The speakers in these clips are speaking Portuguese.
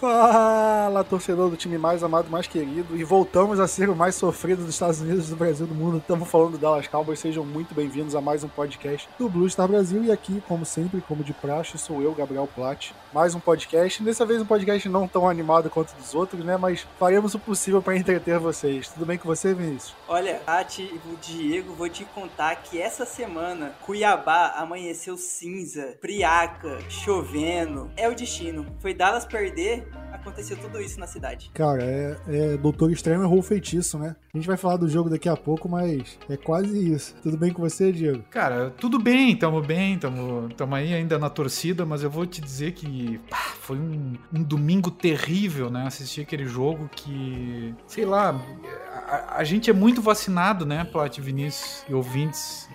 快 Fala, torcedor do time mais amado, mais querido. E voltamos a ser o mais sofrido dos Estados Unidos, do Brasil, do mundo. Estamos falando do Dallas Cowboys. Sejam muito bem-vindos a mais um podcast do Blue Star Brasil. E aqui, como sempre, como de praxe, sou eu, Gabriel Platt. Mais um podcast. Dessa vez um podcast não tão animado quanto dos outros, né? Mas faremos o possível para entreter vocês. Tudo bem com você, Vinícius? Olha, Tati e o Diego, vou te contar que essa semana Cuiabá amanheceu cinza, friaca, chovendo. É o destino. Foi Dallas perder aconteceu tudo isso na cidade. Cara, é, é Doutor Estranho errou o feitiço, né? A gente vai falar do jogo daqui a pouco, mas é quase isso. Tudo bem com você, Diego? Cara, tudo bem, tamo bem, tamo, tamo aí ainda na torcida, mas eu vou te dizer que pá, foi um, um domingo terrível, né? Assistir aquele jogo que, sei lá, a, a, gente é muito vacinado, né, Plat Vinícius e ouvintes,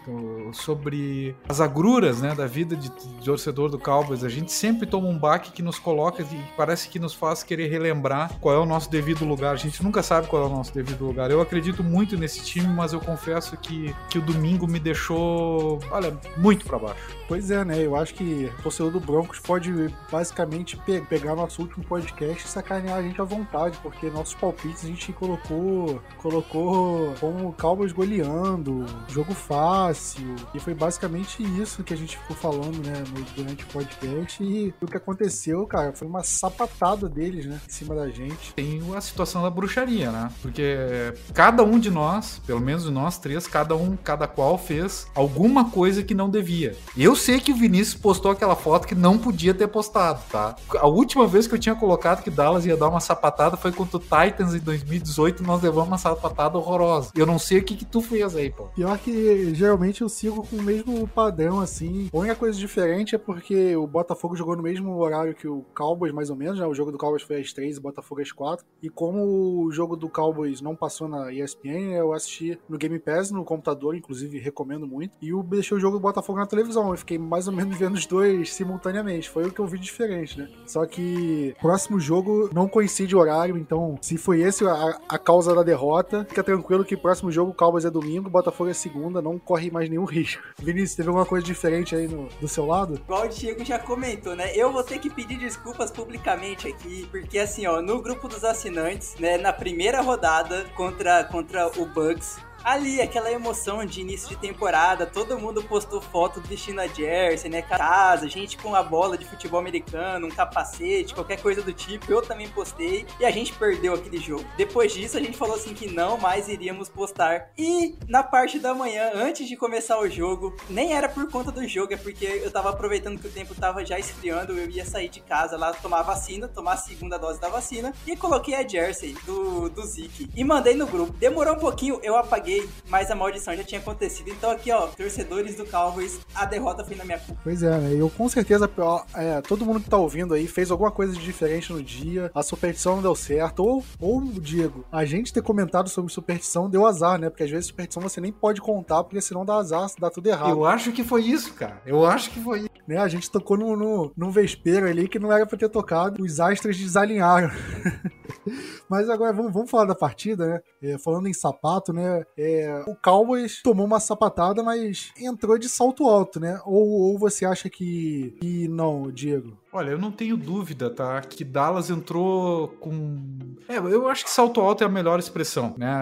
sobre as agruras, né, da vida de, de, torcedor do Cowboys. A gente sempre toma um baque que nos coloca e parece que nos faz querer relembrar qual é o nosso devido lugar. A gente nunca sabe qual é o nosso devido lugar. Eu acredito muito nesse time, mas eu confesso que, que o domingo me deixou, olha, muito para baixo. Pois é, né? Eu acho que o torcedor do Broncos pode basicamente pe pegar nosso último podcast e sacanear a gente à vontade, porque nossos palpites a gente colocou colocou como Cowboys goleando, jogo fácil, e foi basicamente isso que a gente ficou falando, né, durante o podcast, e o que aconteceu, cara, foi uma sapatada deles, né, em cima da gente. Tem a situação da bruxaria, né, porque cada um de nós, pelo menos nós três, cada um, cada qual fez alguma coisa que não devia. Eu sei que o Vinícius postou aquela foto que não podia ter postado, tá? A última vez que eu tinha colocado que Dallas ia dar uma sapatada foi contra o Titans em 2018, nós levamos uma sapatada horrorosa. Eu não sei o que que tu fez aí, pô. Pior que geralmente eu sigo com o mesmo padrão, assim. A única coisa diferente é porque o Botafogo jogou no mesmo horário que o Cowboys, mais ou menos, né? O jogo do Cowboys foi às 3 e o Botafogo às 4. E como o jogo do Cowboys não passou na ESPN, eu assisti no Game Pass, no computador, inclusive recomendo muito. E eu deixei o jogo do Botafogo na televisão. Eu fiquei mais ou menos vendo os dois simultaneamente. Foi o que eu vi diferente, né? Só que próximo jogo não coincide o horário, então se foi esse a, a causa da derrota, fica tranquilo que próximo jogo o Cowboys é domingo, Botafogo é segunda, não corre mais nenhum risco. Vinícius, teve alguma coisa diferente aí no, do seu lado? Igual o Diego já comentou, né? Eu vou ter que pedir desculpas publicamente aqui, porque assim, ó, no grupo dos assinantes, né, na primeira rodada contra, contra o Bucks, ali, aquela emoção de início de temporada, todo mundo postou foto vestindo a jersey, né? Casa, gente com a bola de futebol americano, um capacete, qualquer coisa do tipo. Eu também postei e a gente perdeu aquele jogo. Depois disso, a gente falou assim que não mais iríamos postar. E na parte da manhã, antes de começar o jogo, nem era por conta do jogo, é porque eu tava aproveitando que o tempo tava já esfriando, eu ia sair de casa lá tomar vacina, tomar a segunda dose da vacina e coloquei a jersey do, do Zeke e mandei no grupo. Demorou um pouquinho, eu apaguei mas a maldição já tinha acontecido. Então aqui, ó, torcedores do Cowboys, a derrota foi na minha culpa. Pois é, né? Eu com certeza, ó, é, todo mundo que tá ouvindo aí fez alguma coisa de diferente no dia, a superstição não deu certo, ou, ou Diego, a gente ter comentado sobre superstição deu azar, né? Porque às vezes superstição você nem pode contar, porque senão dá azar, dá tudo errado. Eu acho que foi isso, cara. Eu acho que foi isso. Né? A gente tocou no, no, num vespeiro ali que não era pra ter tocado, os astros desalinharam. Mas agora vamos, vamos falar da partida, né? É, falando em sapato, né? É, o Cowboys tomou uma sapatada, mas entrou de salto alto, né? Ou, ou você acha que, que não, Diego? Olha, eu não tenho dúvida, tá? Que Dallas entrou com. É, eu acho que salto alto é a melhor expressão, né?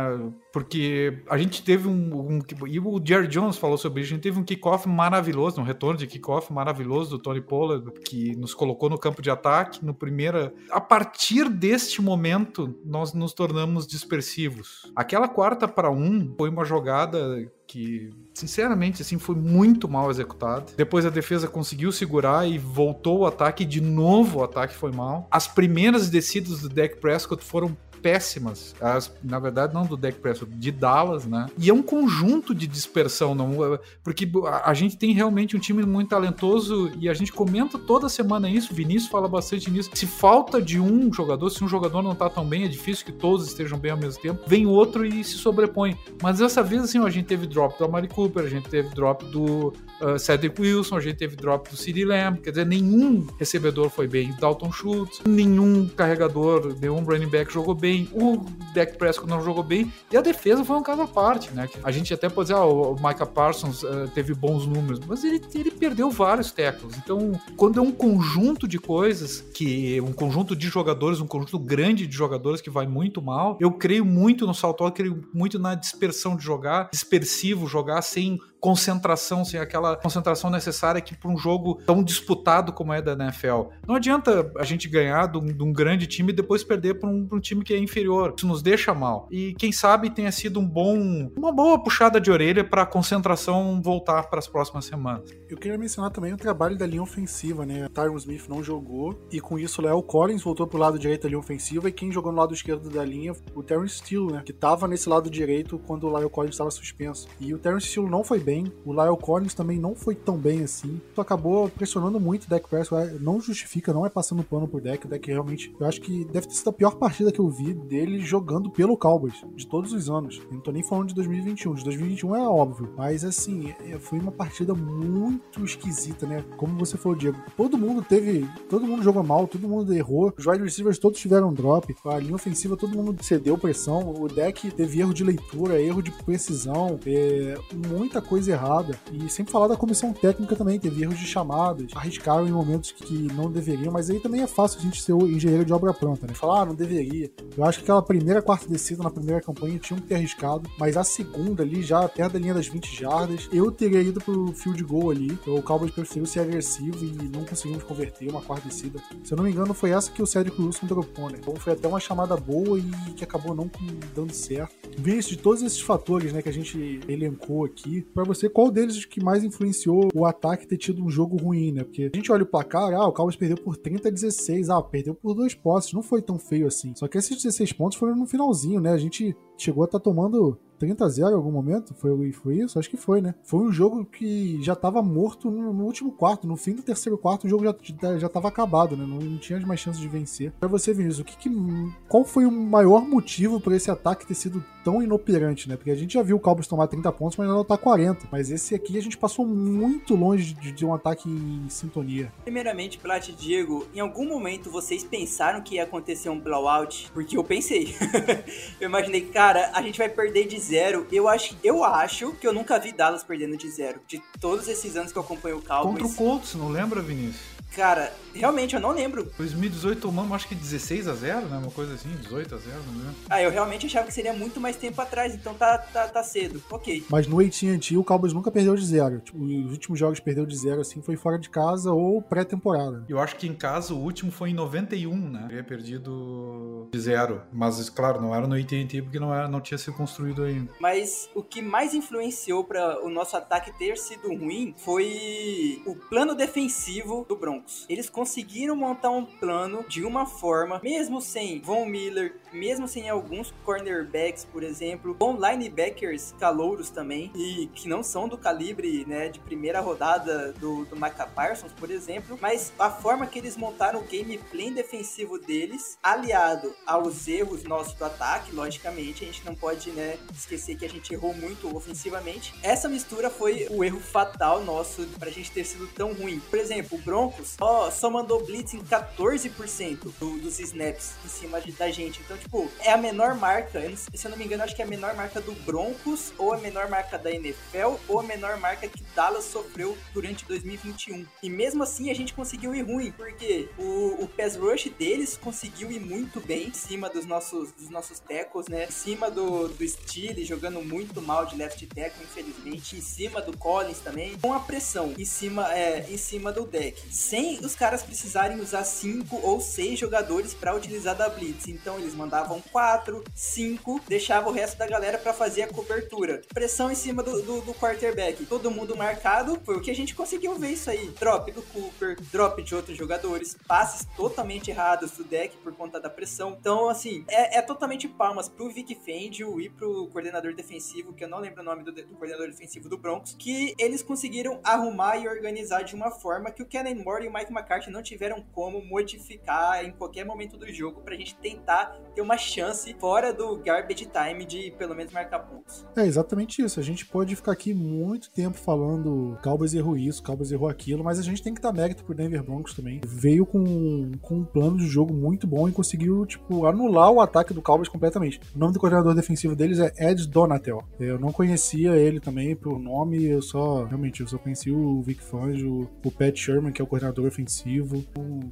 Porque a gente teve um. um e o Jerry Jones falou sobre isso, a gente teve um kickoff maravilhoso, um retorno de kickoff maravilhoso do Tony Pollard, que nos colocou no campo de ataque no primeiro. A partir deste momento, nós nos tornamos dispersivos. Aquela quarta para um foi uma jogada que, sinceramente, assim, foi muito mal executado. Depois a defesa conseguiu segurar e voltou o ataque, de novo o ataque foi mal. As primeiras descidas do Dak Prescott foram péssimas. As, na verdade, não do Dak Prescott, de Dallas, né? E é um conjunto de dispersão, não, porque a, gente tem realmente um time muito talentoso e a gente comenta toda semana isso. Vinícius fala bastante nisso. Se falta de um jogador, se um jogador não tá tão bem, é difícil que todos estejam bem ao mesmo tempo. Vem outro e se sobrepõe. Mas dessa vez, assim, a gente teve drop do Amari Cooper, a gente teve drop do uh, Cedric Wilson, a gente teve drop do CeeDee Lamb. Quer dizer, nenhum recebedor foi bem. Dalton Schultz, nenhum carregador, nenhum running back jogou bem bem, o Dak Prescott não jogou bem, e a defesa foi um caso à parte, né? A gente até pode dizer, ah, o Micah Parsons uh, teve bons números, mas ele, ele perdeu vários tackles. Então, quando é um conjunto de coisas, que um conjunto de jogadores, um conjunto grande de jogadores que vai muito mal, eu creio muito no salto alto, creio muito na dispersão de jogar, dispersivo, jogar sem concentração, sem aquela concentração necessária que para um jogo tão disputado como é da NFL. Não adianta a gente ganhar de um, de um grande time e depois perder para um, um, time que é inferior. Isso nos deixa mal. E quem sabe tenha sido um bom, uma boa puxada de orelha para a concentração voltar para as próximas semanas. Eu queria mencionar também o trabalho da linha ofensiva, né? Tyron Smith não jogou e com isso Léo Collins voltou pro lado direito da linha ofensiva e quem jogou no lado esquerdo da linha, o Terrence Steele, né? Que estava nesse lado direito quando o Lyle Collins estava suspenso. E o Terrence Steele não foi bem bem. O Lyle Collins também não foi tão bem assim. Isso acabou pressionando muito o Dak Prescott. Não justifica, não é passando pano por Dak. O Dak realmente, eu acho que deve ter sido a pior partida que eu vi dele jogando pelo Cowboys de todos os anos. Eu não tô nem falando de 2021. De 2021 é óbvio. Mas assim, é, foi uma partida muito esquisita, né? Como você falou, Diego. Todo mundo teve. Todo mundo jogou mal, todo mundo errou. Os wide receivers todos tiveram drop. A linha ofensiva, todo mundo cedeu pressão. O deck teve erro de leitura, erro de precisão. É, muita coisa coisa errada. E sempre falar da comissão técnica também, teve erros de chamadas, arriscaram em momentos que não deveriam, mas aí também é fácil a gente ser o engenheiro de obra pronta, né? Falar, ah, não deveria. Eu acho que aquela primeira quarta descida na primeira campanha tinham que ter arriscado, mas a segunda ali, já perto da linha das 20 jardas, eu teria ido pro field goal ali. O Cowboys preferiu ser agressivo e não conseguimos converter uma quarta descida. Se eu não me engano, foi essa que o Cedric Wilson dropou, né? Então foi até uma chamada boa e que acabou não dando certo. Vê de todos esses fatores, né, que a gente elencou aqui, para você qual deles que mais influenciou o ataque ter tido um jogo ruim, né? Porque a gente olha o placar, ah, o Cowboys perdeu por 30 a 16, ah, perdeu por dois postes, não foi tão feio assim. Só que esses 16 pontos foram no finalzinho, né? A gente chegou a estar tá tomando 30 a 0 em algum momento? Foi, foi isso? Acho que foi, né? Foi um jogo que já tava morto no, no último quarto. No fim do terceiro quarto, o jogo já, já tava acabado, né? Não, não tinha mais chances de vencer. Pra você, Vinícius, o que, que qual foi o maior motivo para esse ataque ter sido tão inoperante, né? Porque a gente já viu o Cowboys tomar 30 pontos, mas não tá 40. Mas esse aqui a gente passou muito longe de, de um ataque em sintonia. Primeiramente, Plat Diego, em algum momento vocês pensaram que ia acontecer um blowout? Porque eu pensei. eu imaginei, cara, a gente vai perder de zero. Eu acho, eu acho que eu nunca vi Dallas perdendo de zero. De todos esses anos que eu acompanho o Cowboys. Contra o Colts, não lembra, Vinícius? Cara, realmente eu não lembro. 2018 tomamos acho que 16 a 0 né? Uma coisa assim, 18 a 0 não lembro. Ah, eu realmente achava que seria muito mais tempo atrás, então tá, tá, tá cedo. Ok. Mas no AT&T o Cowboys nunca perdeu de zero. Tipo, os últimos jogos perdeu de zero assim foi fora de casa ou pré-temporada. Eu acho que em casa o último foi em 91, né? Teria perdido de zero. Mas, claro, não era no AT&T porque não, era, não tinha sido construído ainda. Mas o que mais influenciou para o nosso ataque ter sido ruim foi o plano defensivo do Broncos. Eles conseguiram montar um plano de uma forma, mesmo sem Von Miller, mesmo sem alguns cornerbacks, por exemplo, com linebackers calouros também, e que não são do calibre né, de primeira rodada do, do Micah Parsons, por exemplo, mas a forma que eles montaram o gameplay defensivo deles, aliado aos erros nossos do ataque, logicamente, a gente não pode né, esquecer que a gente errou muito ofensivamente. Essa mistura foi o erro fatal nosso pra gente ter sido tão ruim. Por exemplo, o Broncos só, só mandou blitz em 14% do, dos snaps em cima de, da gente. Então, tipo, é a menor marca, se eu não me engano, acho que é a menor marca do Broncos, ou a menor marca da NFL, ou a menor marca que Dallas sofreu durante 2021. E mesmo assim a gente conseguiu ir ruim, porque o, o pass rush deles conseguiu ir muito bem em cima dos nossos, dos nossos tackles, né? Em cima do, do Steele jogando muito mal de left tackle, infelizmente. Em cima do Collins também, com a pressão em cima, é, em cima do deck. Sem os caras precisarem usar cinco ou seis jogadores para utilizar da Blitz. Então eles mandavam quatro, cinco, deixava o resto da galera para fazer a cobertura. Pressão em cima do, do, do, quarterback. Todo mundo marcado. Foi o que a gente conseguiu ver isso aí. Drop do Cooper, drop de outros jogadores, passes totalmente errados do deck por conta da pressão. Então, assim, é, é totalmente palmas pro Vic Fangio e pro coordenador defensivo, que eu não lembro o nome do, do coordenador defensivo do Broncos, que eles conseguiram arrumar e organizar de uma forma que o Kenan Moore e o Mike McCarthy não tiveram como modificar em qualquer momento do jogo pra gente tentar ter uma chance fora do garbage time de pelo menos marcar pontos. É exatamente isso. A gente pode ficar aqui muito tempo falando Cowboys errou isso, Cowboys errou aquilo, mas a gente tem que dar mérito pro Denver Broncos também. Veio com, com um plano de jogo muito bom e conseguiu, tipo, anular o ataque do Cowboys completamente. O nome do coordenador defensivo deles é Ed Donatel. Eu não conhecia ele também por nome, eu só, realmente, eu só conheci o Vic Fangio, o Pat Sherman, que é o coordenador ofensivo,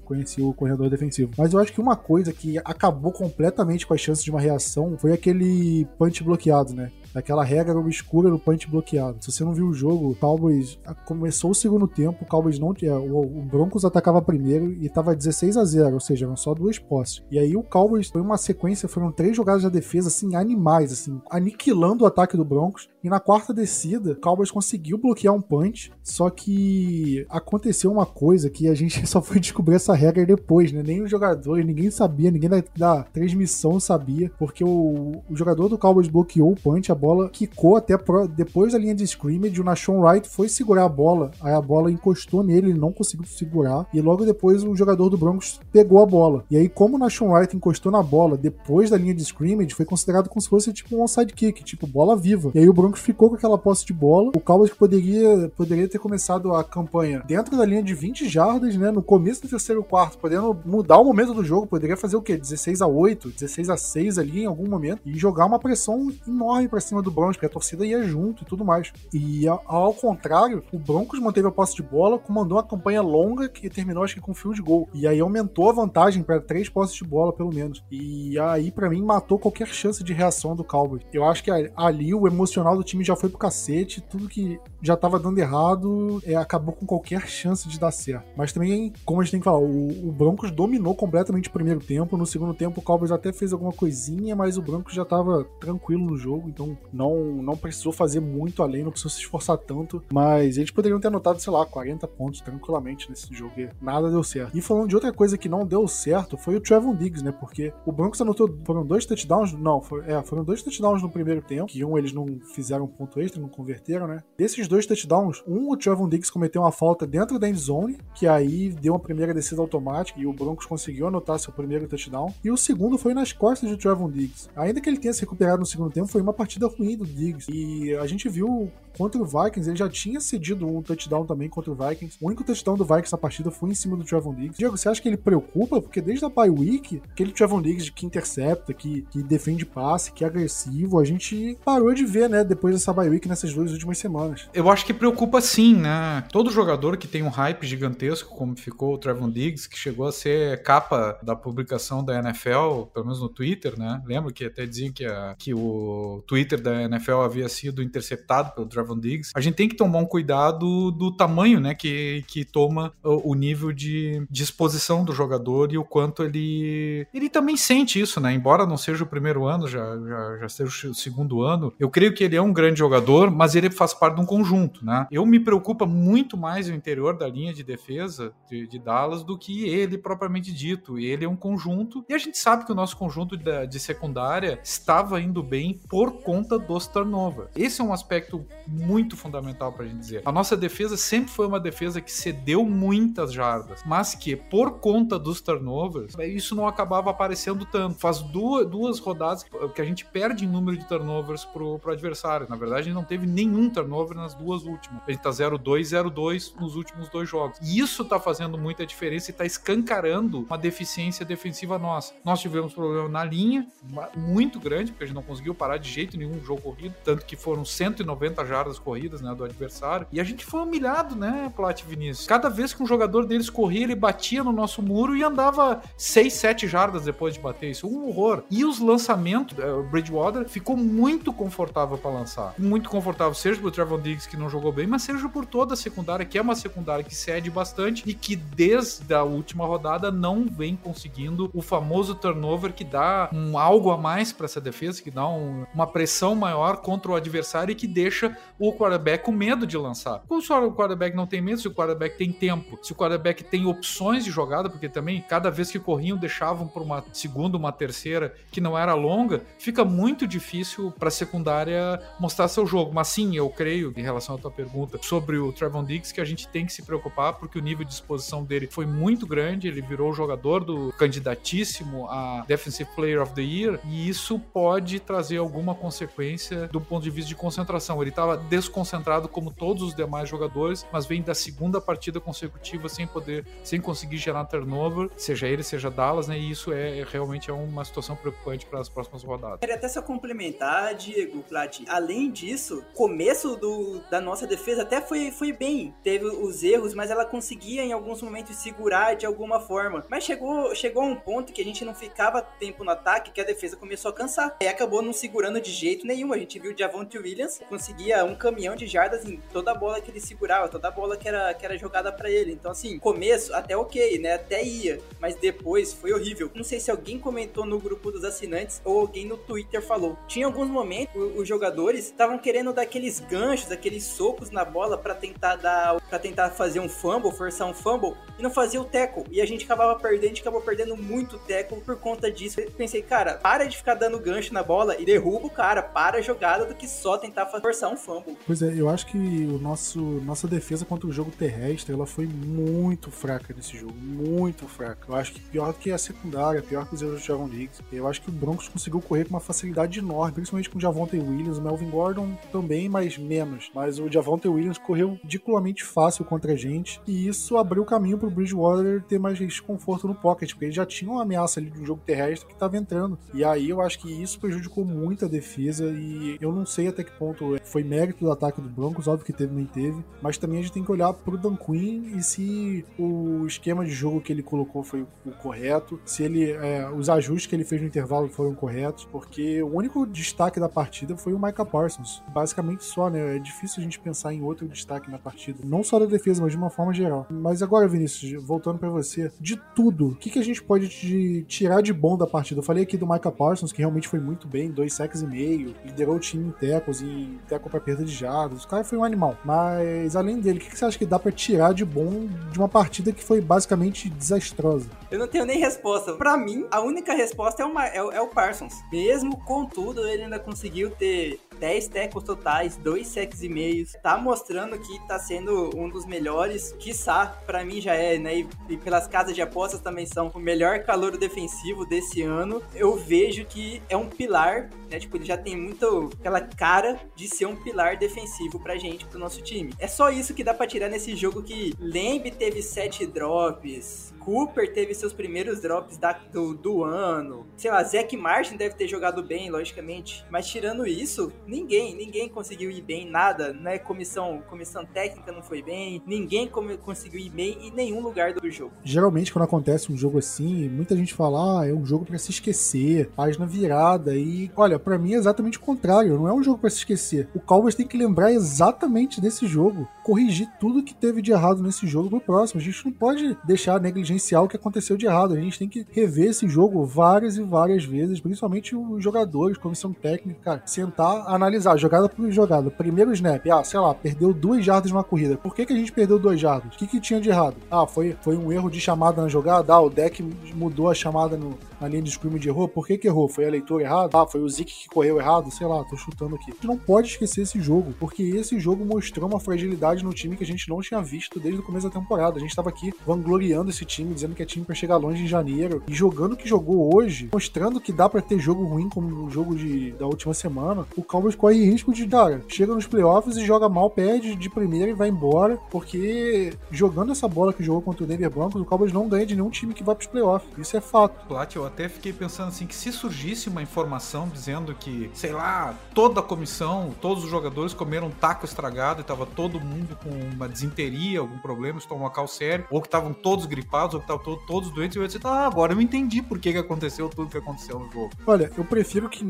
conheci o coordenador defensivo. Mas eu acho que uma coisa que acabou completamente com as chances de uma reação foi aquele punch bloqueado, né? Daquela regra obscura do punch bloqueado. Se você não viu o jogo, o Cowboys começou o segundo tempo, o Cowboys não tinha. O, o Broncos atacava primeiro e tava 16 a 0, ou seja, eram só duas posses. E aí o Cowboys foi uma sequência, foram três jogadas da defesa, assim, animais, assim, aniquilando o ataque do Broncos. E na quarta descida, o Cowboys conseguiu bloquear um punch, só que aconteceu uma coisa que a gente só foi descobrir essa regra depois, né? Nem os jogadores, ninguém sabia, ninguém da, da transmissão sabia, porque o, o jogador do Cowboys bloqueou o punch, a bola quicou até pro, depois da linha de scrimmage, o Nashon Wright foi segurar a bola, aí a bola encostou nele, ele não conseguiu segurar, e logo depois o jogador do Broncos pegou a bola. E aí, como o Nashon Wright encostou na bola depois da linha de scrimmage, foi considerado como se fosse tipo um onside kick, tipo bola viva. E aí o Broncos ficou com aquela posse de bola. O Cowboys poderia, poderia ter começado a campanha dentro da linha de 20 jardas, né, no começo do terceiro quarto, podendo mudar o momento do jogo, poderia fazer o quê? 16 a 8, 16 a 6 ali em algum momento e jogar uma pressão enorme para cima do Broncos, porque a torcida ia junto e tudo mais. E ao contrário, o Broncos manteve a posse de bola, comandou uma campanha longa que terminou acho que com field goal. E aí aumentou a vantagem para três posses de bola pelo menos. E aí para mim matou qualquer chance de reação do Cowboys. Eu acho que ali o emocional do time já foi pro cacete, tudo que já tava dando errado é, acabou com qualquer chance de dar certo. Mas também, como a gente tem que falar, o, o Broncos dominou completamente o primeiro tempo. No segundo tempo, o Cowboys até fez alguma coisinha, mas o Broncos já tava tranquilo no jogo, então não não precisou fazer muito além, não precisou se esforçar tanto, mas eles poderiam ter anotado, sei lá, 40 pontos tranquilamente nesse jogo e nada deu certo. E falando de outra coisa que não deu certo, foi o Trevon Diggs, né? Porque o Broncos anotou, foram dois touchdowns, não, é, foram dois touchdowns no primeiro tempo, que um eles não fizeram ponto extra, não converteram, né? Desses dois touchdowns, um o Trevon Diggs cometeu uma falta dentro da end zone, que aí deu uma primeira descida automática e o Broncos conseguiu anotar seu primeiro touchdown, e o segundo foi nas costas do Trevon Diggs. Ainda que ele tenha se recuperado no segundo tempo, foi uma partida ruim do Diggs. E a gente viu contra o Vikings, ele já tinha cedido um touchdown também contra o Vikings. O único touchdown do Vikings na partida foi em cima do Trevon Diggs. Diego, você acha que ele preocupa? Porque desde a bye week, aquele Trevon Diggs que intercepta, que, que defende passe, que é agressivo, a gente parou de ver, né, depois dessa bye week nessas duas últimas semanas. Eu acho que preocupa sim, né? Todo jogador que tem um hype gigantesco, como ficou o Trevon Diggs, que chegou a ser capa da publicação da NFL, pelo menos no Twitter, né? Lembro que até diziam que, a, que o Twitter da NFL havia sido interceptado pelo Trevon Diggs, a gente tem que tomar um cuidado do tamanho, né, que, que toma o, o nível de, exposição do jogador e o quanto ele ele também sente isso, né? Embora não seja o primeiro ano, já, já, já seja o segundo ano, eu creio que ele é um grande jogador, mas ele faz parte de um conjunto, né? Eu me preocupa muito mais o interior da linha de defesa de, de Dallas do que ele propriamente dito. Ele é um conjunto e a gente sabe que o nosso conjunto de, de secundária estava indo bem por conta dos turnovers nova. Esse é um aspecto muito fundamental para a gente dizer. A nossa defesa sempre foi uma defesa que cedeu muitas jardas, mas que por conta dos turnovers, isso não acabava aparecendo tanto. Faz duas, duas rodadas que a gente perde em número de turnovers pro, pro adversário. Na verdade, a gente não teve nenhum turnover nas duas últimas. A gente tá 0-2, 0-2 nos últimos dois jogos. E isso tá fazendo muita diferença e tá escancarando uma deficiência defensiva nossa. Nós tivemos problema na linha, muito grande, porque a gente não conseguiu parar de jeito nenhum o jogo corrido tanto que foram 190 jardas corridas, né, do adversário. E a gente foi humilhado, né, Plat Vinícius? Cada vez que um jogador deles corria, ele batia no nosso muro e andava 6, 7 jardas depois de bater isso. Um horror. E os lançamentos, eh, o Bridgewater ficou muito confortável para lançar. Muito confortável, seja por Trevor Diggs, que não jogou bem, mas seja por toda a secundária, que é uma secundária que cede bastante e que desde a última rodada não vem conseguindo o famoso turnover que dá um algo a mais para essa defesa, que dá um, uma pressão maior contra o adversário e que deixa o quarterback com medo de lançar. Como se o quarterback não tem medo, se o quarterback tem tempo, se o quarterback tem opções de jogada, porque também cada vez que corriam deixavam para uma segunda, uma terceira que não era longa, fica muito difícil para a secundária mostrar seu jogo. Mas sim, eu creio, em relação à tua pergunta sobre o Trevon Diggs, que a gente tem que se preocupar porque o nível de exposição dele foi muito grande, ele virou o jogador do candidatíssimo a Defensive Player of the Year e isso pode trazer alguma consequência do ponto de vista de concentração. Ele estava desconcentrado como todos os demais jogadores, mas vem da segunda partida consecutiva sem poder, sem conseguir gerar turnover, seja ele, seja Dallas, né? E isso é, é realmente é uma situação preocupante para as próximas rodadas. Queria até só complementar, Diego, Plat. Além disso, começo do, da nossa defesa até foi, foi bem. Teve os erros, mas ela conseguia em alguns momentos segurar de alguma forma. Mas chegou, chegou a um ponto que a gente não ficava tempo no ataque, que a defesa começou a cansar. E acabou não segurando de jeito nenhum. A gente viu o Javonte Williams conseguia um caminhão de jardas em toda a bola que ele segurava, toda a bola que era, que era jogada para ele. Então, assim, começo até ok, né? Até ia. Mas depois foi horrível. Não sei se alguém comentou no grupo dos assinantes ou alguém no Twitter falou. Tinha alguns momentos os jogadores estavam querendo dar aqueles ganchos, aqueles socos na bola para tentar dar, para tentar fazer um fumble, forçar um fumble e não fazia o teco. E a gente acabava perdendo, a gente acabou perdendo muito teco por conta disso. Eu pensei, cara, para de ficar dando gancho na bola e derruba o cara, para a jogada do que só tentar forçar um fumble. Pois é, eu acho que o nosso nossa defesa contra o jogo terrestre, ela foi muito fraca nesse jogo, muito fraca. Eu acho que pior que a secundária, pior que os erros do Javon Diggs. Eu acho que o Broncos conseguiu correr com uma facilidade enorme, principalmente com o Javonte Williams, o Melvin Gordon também, mas menos. Mas o Javonte Williams correu ridiculamente fácil contra a gente e isso abriu o caminho pro Bridgewater ter mais conforto no pocket, porque ele já tinha uma ameaça ali de um jogo terrestre que estava entrando. E aí eu acho que isso prejudicou muito a defesa e eu não sei até que ponto foi mérito do ataque do Broncos, óbvio que teve, nem teve, mas também a gente tem que olhar pro Dan Quinn e se o esquema de jogo que ele colocou foi o correto, se ele é, os ajustes que ele fez no intervalo foram corretos, porque o único destaque da partida foi o Micah Parsons, basicamente só, né? É difícil a gente pensar em outro destaque na partida, não só da defesa, mas de uma forma geral. Mas agora, Vinícius, voltando para você, de tudo, o que, que a gente pode de, tirar de bom da partida? Eu falei aqui do Micah Parsons, que realmente foi muito bem, dois sacks e meio, liderou o time em tecos e teco para perda de jardas, o cara foi um animal. Mas além dele, o que, que você acha que dá para tirar de bom de uma partida que foi basicamente desastrosa? Eu não tenho nem resposta. Para mim, a única resposta é o, é, é o Parsons. Mesmo com tudo, ele ainda conseguiu ter 10 tackles totais, 2 sacks e meios. Tá mostrando que tá sendo um dos melhores. Quiçá, para mim já é, né? E, pelas casas de apostas também são o melhor calor defensivo desse ano. Eu vejo que é um pilar, né? Tipo, ele já tem muito aquela cara de ser um pilar defensivo pra gente, pro nosso time. É só isso que dá pra tirar nesse jogo que Lembe teve 7 drops, Cooper teve seus primeiros drops da, do, do ano. Sei lá, Zack Martin deve ter jogado bem, logicamente. Mas tirando isso, ninguém, ninguém conseguiu ir bem, nada, né? Comissão, comissão técnica não foi bem, ninguém come, conseguiu ir bem em nenhum lugar do jogo. Geralmente, quando acontece um jogo assim, muita gente fala, ah, é um jogo para se esquecer, página virada. E olha, para mim é exatamente o contrário, não é um jogo para se esquecer. O Cowboys tem que lembrar exatamente desse jogo, corrigir tudo que teve de errado nesse jogo pro próximo. A gente não pode deixar negligenciar o que aconteceu de errado. A gente tem que rever esse jogo várias e várias vezes, principalmente os jogadores, comissão técnica, cara, sentar, analisar jogada por jogada. Primeiro snap, ah, sei lá, perdeu duas jardas numa corrida. Por que, que a gente perdeu duas jardas? O que, que tinha de errado? Ah, foi, foi um erro de chamada na jogada? Ah, o deck mudou a chamada no, na linha de scrimmage errou. Por que, que errou? Foi a leitura errada? Ah, foi o Zeke que correu errado? Sei lá, tô chutando aqui. A gente não pode esquecer esse jogo, porque esse jogo mostrou uma fragilidade no time que a gente não tinha visto desde o começo da temporada. A gente tava aqui vangloriando esse time time, dizendo que é time para chegar longe em janeiro, e jogando o que jogou hoje, mostrando que dá para ter jogo ruim como o jogo de, da última semana, o Cowboys corre risco de, cara, chega nos playoffs e joga mal, perde de primeira e vai embora, porque jogando essa bola que jogou contra o Denver Broncos, o Cowboys não ganha de nenhum time que vai pros playoffs. Isso é fato. Plat, eu até fiquei pensando assim, que se surgisse uma informação dizendo que, sei lá, toda a comissão, todos os jogadores comeram um taco estragado e tava todo mundo com uma desinteria, algum problema, estomacal sério, ou que estavam todos gripados, ou que estavam todos doentes, eu ia dizer, ah, agora eu entendi por que, que aconteceu tudo que aconteceu no jogo. Olha, eu prefiro que,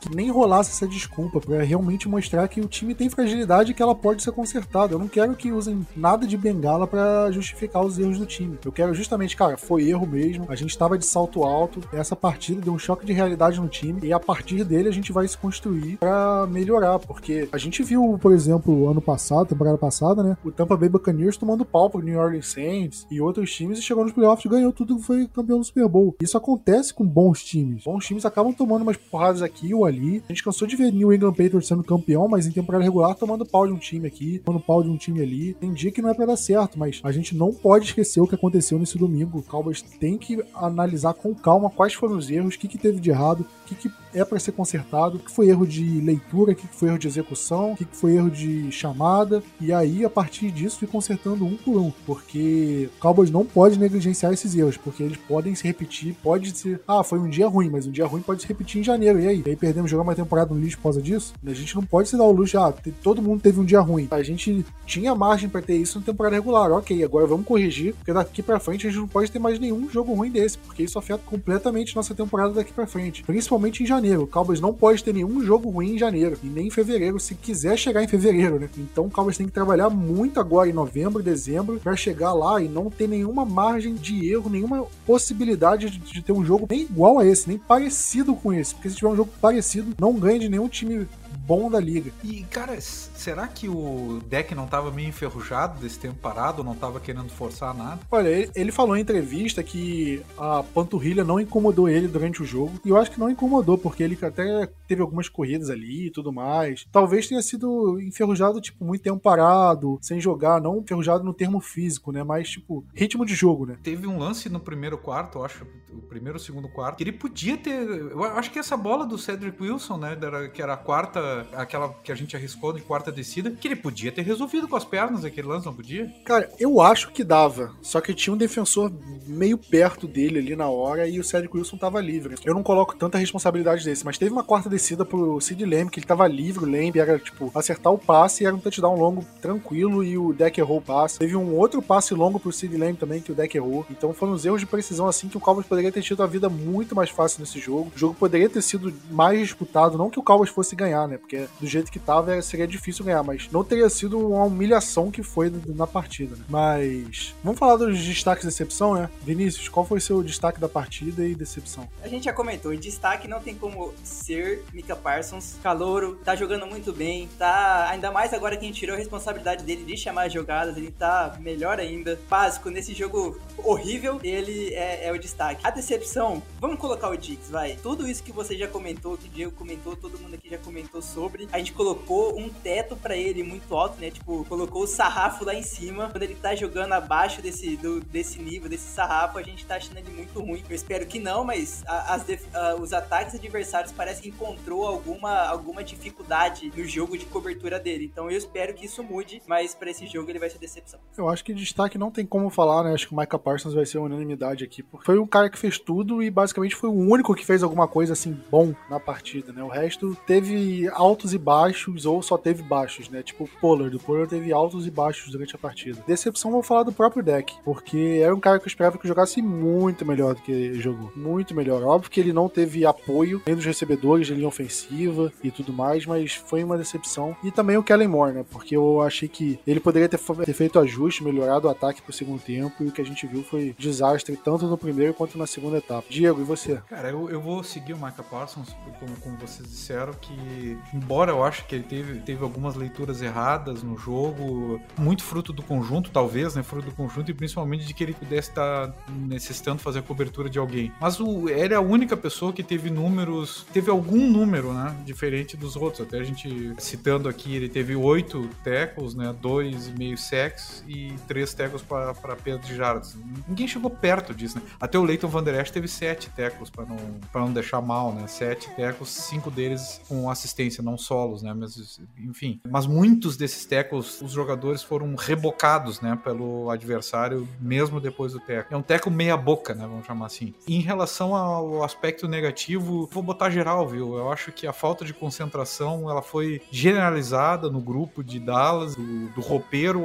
que nem rolasse essa desculpa para realmente mostrar que o time tem fragilidade e que ela pode ser consertada. Eu não quero que usem nada de bengala para justificar os erros do time. Eu quero justamente, cara, foi erro mesmo. A gente estava de salto alto. Essa partida deu um choque de realidade no time e a partir dele a gente vai se construir para melhorar, porque a gente viu, por exemplo, ano passado, temporada passada, né, o Tampa Bay Buccaneers tomando pau pro New Orleans Saints e outros times e chegou nos playoffs e ganhou tudo foi campeão do Super Bowl. Isso acontece com bons times. Bons times acabam tomando umas porradas aqui ou ali. A gente cansou de ver New England Patriots sendo campeão, mas em temporada regular tomando pau de um time aqui, tomando pau de um time ali. Tem dia que não é pra dar certo, mas a gente não pode esquecer o que aconteceu nesse domingo. O Cowboys tem que analisar com calma quais foram os erros, o que, que teve de errado, que, que é para ser consertado, o que foi erro de leitura, o que foi erro de execução, o que foi erro de chamada, e aí a partir disso ir consertando um por um, porque o Cowboys não pode negligenciar esses erros, porque eles podem se repetir, pode ser, ah, foi um dia ruim, mas um dia ruim pode se repetir em janeiro, e aí? E aí perdemos jogar uma temporada no lixo por causa disso? A gente não pode se dar o luxo, ah, todo mundo teve um dia ruim. A gente tinha margem para ter isso na temporada regular, ok, agora vamos corrigir, porque daqui para frente a gente não pode ter mais nenhum jogo ruim desse, porque isso afeta completamente nossa temporada daqui para frente, principalmente em janeiro janeiro. O Cowboys não pode ter nenhum jogo ruim em janeiro e nem em fevereiro, se quiser chegar em fevereiro, né? Então o Cowboys tem que trabalhar muito agora em novembro, dezembro, para chegar lá e não ter nenhuma margem de erro, nenhuma possibilidade de, de ter um jogo nem igual a esse, nem parecido com esse. Porque se tiver um jogo parecido, não ganha de nenhum time bom da liga. E, cara, será que o deck não tava meio enferrujado desse tempo parado, não tava querendo forçar nada? Olha, ele, ele falou em entrevista que a panturrilha não incomodou ele durante o jogo, e eu acho que não incomodou, porque ele até teve algumas corridas ali e tudo mais. Talvez tenha sido enferrujado, tipo, muito tempo parado, sem jogar, não enferrujado no termo físico, né, mas, tipo, ritmo de jogo, né. Teve um lance no primeiro quarto, eu acho, o primeiro ou segundo quarto, que ele podia ter, eu acho que essa bola do Cedric Wilson, né, que era a quarta aquela que a gente arriscou de quarta descida, que ele podia ter resolvido com as pernas aquele lance, não podia? Cara, eu acho que dava. Só que tinha um defensor meio perto dele ali na hora e o Cedric Wilson tava livre. Eu não coloco tanta responsabilidade desse, mas teve uma quarta descida pro Sid Lamb, que ele tava livre, o Lamb era, tipo, acertar o passe e era um touchdown longo tranquilo e o deck errou o passe. Teve um outro passe longo pro Sid Lamb também que o deck errou. Então foram os erros de precisão assim que o Cowboys poderia ter tido a vida muito mais fácil nesse jogo. O jogo poderia ter sido mais disputado, não que o Cowboys fosse ganhar, né? Porque do jeito que tava seria difícil ganhar, mas não teria sido uma humilhação que foi na partida, né? Mas vamos falar dos destaques de decepção, né? Vinícius, qual foi seu destaque da partida e decepção? A gente já comentou, destaque não tem como ser Mika Parsons, calouro, tá jogando muito bem, tá ainda mais agora que a gente tirou a responsabilidade dele de chamar as jogadas, ele tá melhor ainda. Básico, nesse jogo horrível, ele é, é o destaque. A decepção, vamos colocar o Dix, vai. Tudo isso que você já comentou, que o Diego comentou, todo mundo aqui já comentou sobre, a gente colocou um teto para ele muito alto, né? Tipo, colocou o sarrafo lá em cima. Quando ele tá jogando abaixo desse, do, desse nível, desse sarrafo, a gente tá achando ele muito ruim. Eu espero que não, mas a, as a, os ataques adversários parece que encontrou alguma, alguma dificuldade no jogo de cobertura dele. Então eu espero que isso mude, mas para esse jogo ele vai ser decepção. Eu acho que destaque não tem como falar, né? Acho que o Micah Parsons vai ser unanimidade aqui. Foi um cara que fez tudo e basicamente foi o único que fez alguma coisa assim bom na partida, né? O resto teve altos e baixos ou só teve baixos, né? Tipo o Pollard. O Pollard teve altos e baixos durante a partida. Decepção, vou falar do próprio deck, porque era um cara que eu esperava que jogasse muito melhor do que jogou. Muito melhor. Óbvio que ele não teve apoio nem dos recebedores de linha ofensiva e tudo mais, mas foi uma decepção. E também o Kellen Moore, né? Porque eu achei que ele poderia ter, ter feito ajuste, melhorado o ataque pro segundo tempo, e o que a gente viu foi desastre, tanto no primeiro quanto na segunda etapa. Diego, e você? Cara, eu, eu vou seguir o Micah Parsons, como, como vocês disseram, que embora eu acho que ele teve, teve algumas leituras erradas no jogo, muito fruto do conjunto, talvez, né? Fruto do conjunto e principalmente de que ele pudesse estar necessitando fazer a cobertura de alguém. Mas o, ele é a única pessoa que teve números, teve algum número, né? Diferente dos outros. Até a gente citando aqui, ele teve oito tackles, né? Dois e meio sacks e três tackles para perda de jardas. Ninguém chegou perto disso, né? Até o Leighton Van Der Esch teve sete tackles para não, pra não deixar mal, né? Sete tackles, cinco deles com assistência não solos, né? Mas, enfim. Mas muitos desses tackles, os jogadores foram rebocados, né? Pelo adversário, mesmo depois do tackle. É um tackle meia boca, né? Vamos chamar assim. Em relação ao aspecto negativo, vou botar geral, viu? Eu acho que a falta de concentração, ela foi generalizada no grupo de Dallas, do, do